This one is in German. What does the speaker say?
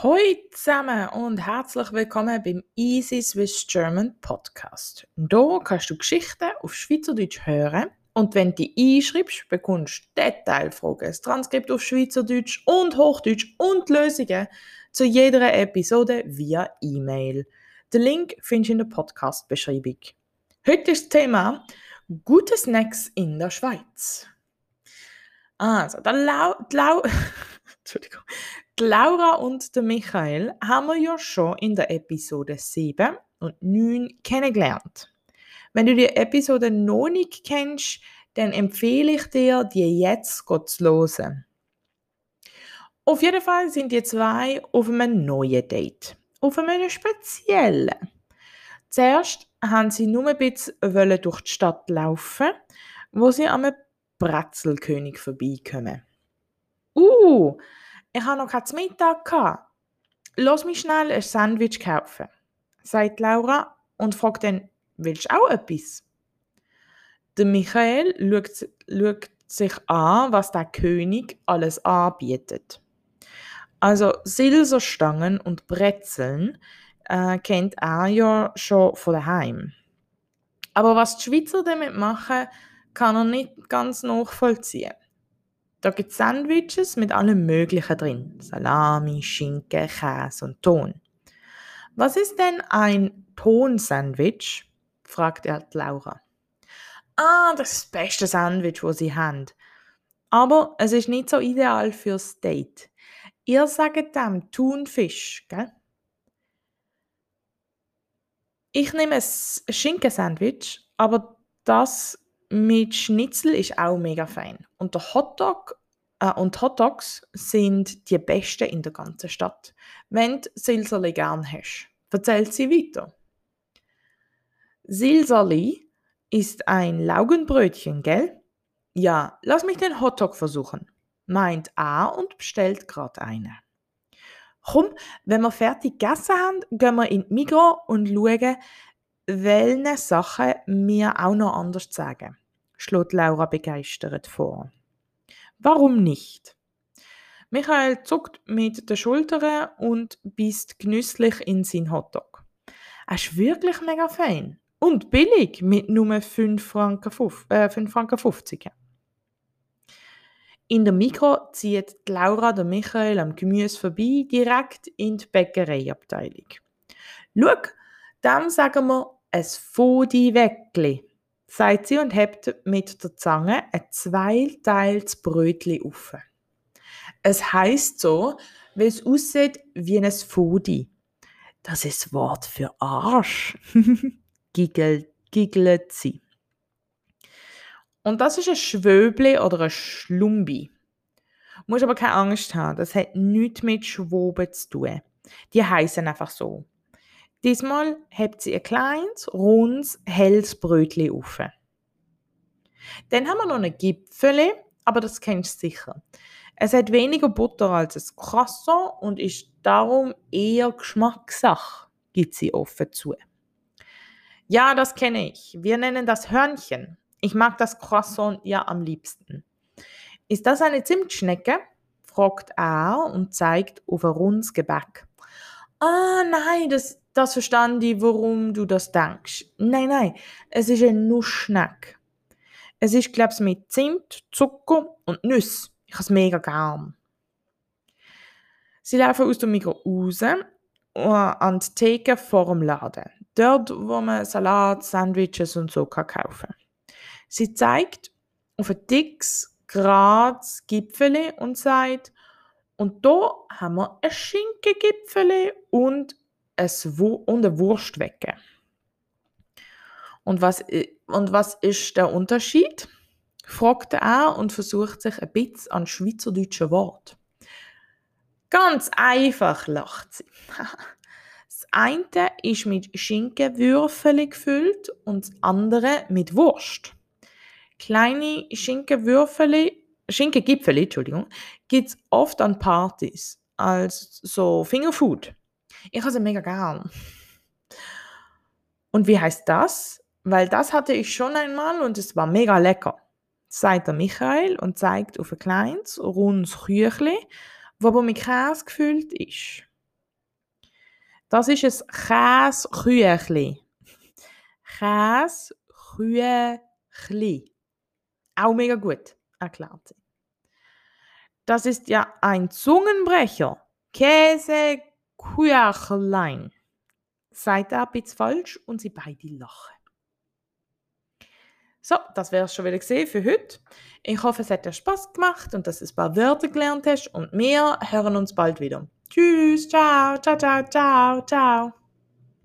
Hallo zusammen und herzlich willkommen beim Easy Swiss German Podcast. Hier kannst du Geschichten auf Schweizerdeutsch hören und wenn du dich einschreibst, bekommst du Detailfragen, das Transkript auf Schweizerdeutsch und Hochdeutsch und Lösungen zu jeder Episode via E-Mail. Den Link findest du in der Podcast-Beschreibung. Heute ist das Thema Gute Snacks in der Schweiz. Also, der Lau, Lau Entschuldigung, Laura und der Michael haben wir ja schon in der Episode 7 und 9 kennengelernt. Wenn du die Episode noch nicht kennst, dann empfehle ich dir, die jetzt zu hören. Auf jeden Fall sind die zwei auf einem neuen Date. Auf einem speziellen. Zuerst haben sie nur ein bisschen durch die Stadt laufen, wo sie am Brezelkönig vorbeikommen. Uh, ich habe noch keinen Mittag gehabt. Lass mich schnell ein Sandwich kaufen, sagt Laura und fragt dann, willst du auch etwas? Der Michael schaut, schaut sich an, was der König alles anbietet. Also Silserstangen und Brezeln äh, kennt er ja schon von daheim. Aber was die Schweizer damit machen, kann er nicht ganz nachvollziehen. Da gibt es Sandwiches mit allem Möglichen drin. Salami, Schinken, Käse und Ton. Was ist denn ein Tonsandwich? fragt er Laura. Ah, das beste Sandwich, wo sie haben. Aber es ist nicht so ideal fürs Date. Ihr sagt dem Thunfisch, gell? Ich nehme ein Schinkensandwich, aber das mit Schnitzel ist auch mega fein. Und der Hotdog äh, und Hotdogs sind die besten in der ganzen Stadt. Wenn du Silserli gern hast, erzählt sie weiter. Silserli ist ein Laugenbrötchen, gell? Ja, lass mich den Hotdog versuchen, meint A und bestellt gerade eine. Komm, wenn wir fertig gegessen haben, gehen wir in die Migros und schauen, welche Sachen wir auch noch anders sagen, schlägt Laura begeistert vor. Warum nicht? Michael zuckt mit den Schultern und beißt genüsslich in sein Hotdog. Er ist wirklich mega fein und billig mit nur 5 Franken, 5, äh, 5 Franken 50. In der Mikro zieht Laura der Michael am Gemüse vorbei, direkt in die Bäckereiabteilung. Schau, dem sagen wir ein Fodi-Weckli, sagt sie und hebt mit der Zange ein zweiteils Brötli auf. Es heißt so, weil es aussieht wie ein Fodi. Das ist das Wort für Arsch, giggelt, sie. Und das ist ein Schwöble oder ein Schlumbi. Du musst aber keine Angst haben, das hat nichts mit Schwoben zu tun. Die heißen einfach so. Diesmal hebt sie ein kleines, rundes, helles Brötchen auf. Dann haben wir noch ein Gipfeli, aber das kennst du sicher. Es hat weniger Butter als ein Croissant und ist darum eher Geschmackssache, gibt sie offen zu. Ja, das kenne ich. Wir nennen das Hörnchen. Ich mag das Croissant ja am liebsten. Ist das eine Zimtschnecke? fragt er und zeigt auf ein rundes Gebäck. Ah, nein, das, das verstand ich, warum du das denkst. Nein, nein, es ist ein Nussschneck. Es ist, glaube ich, mit Zimt, Zucker und Nüsse. Ich habe es mega gern. Sie laufen aus dem Mikro raus äh, an die Theke vor dem Laden. Dort, wo man Salat, Sandwiches und so kann kaufen Sie zeigt auf ein dickes, gerades Gipfeli und sagt, und da haben wir ein Schinkengipfeli und ein, und eine Wurstwecke. Und was, und was ist der Unterschied? fragt er und versucht sich ein bisschen an schweizerdeutsche Wort. Ganz einfach, lacht sie. Das eine ist mit Schinkenwürfel gefüllt und das andere mit Wurst. Kleine Schinkenwürfel, Schinkengipfel, Entschuldigung, gibt es oft an Partys als so Fingerfood. Ich habe sie mega gern. Und wie heißt das? Weil das hatte ich schon einmal und es war mega lecker. Sagt der Michael und zeigt auf ein kleines, rundes Küchli, das mit Käse gefüllt ist. Das ist ein Käsküchli. Käsküchli. Auch mega gut erklärt sie. Das ist ja ein Zungenbrecher. Käseküchlein. Seid er ein bisschen falsch und sie beide lachen. So, das wäre es schon wieder gesehen für heute. Ich hoffe, es hat dir Spaß gemacht und dass du ein paar Wörter gelernt hast und wir hören uns bald wieder. Tschüss, ciao, ciao, ciao, ciao, ciao.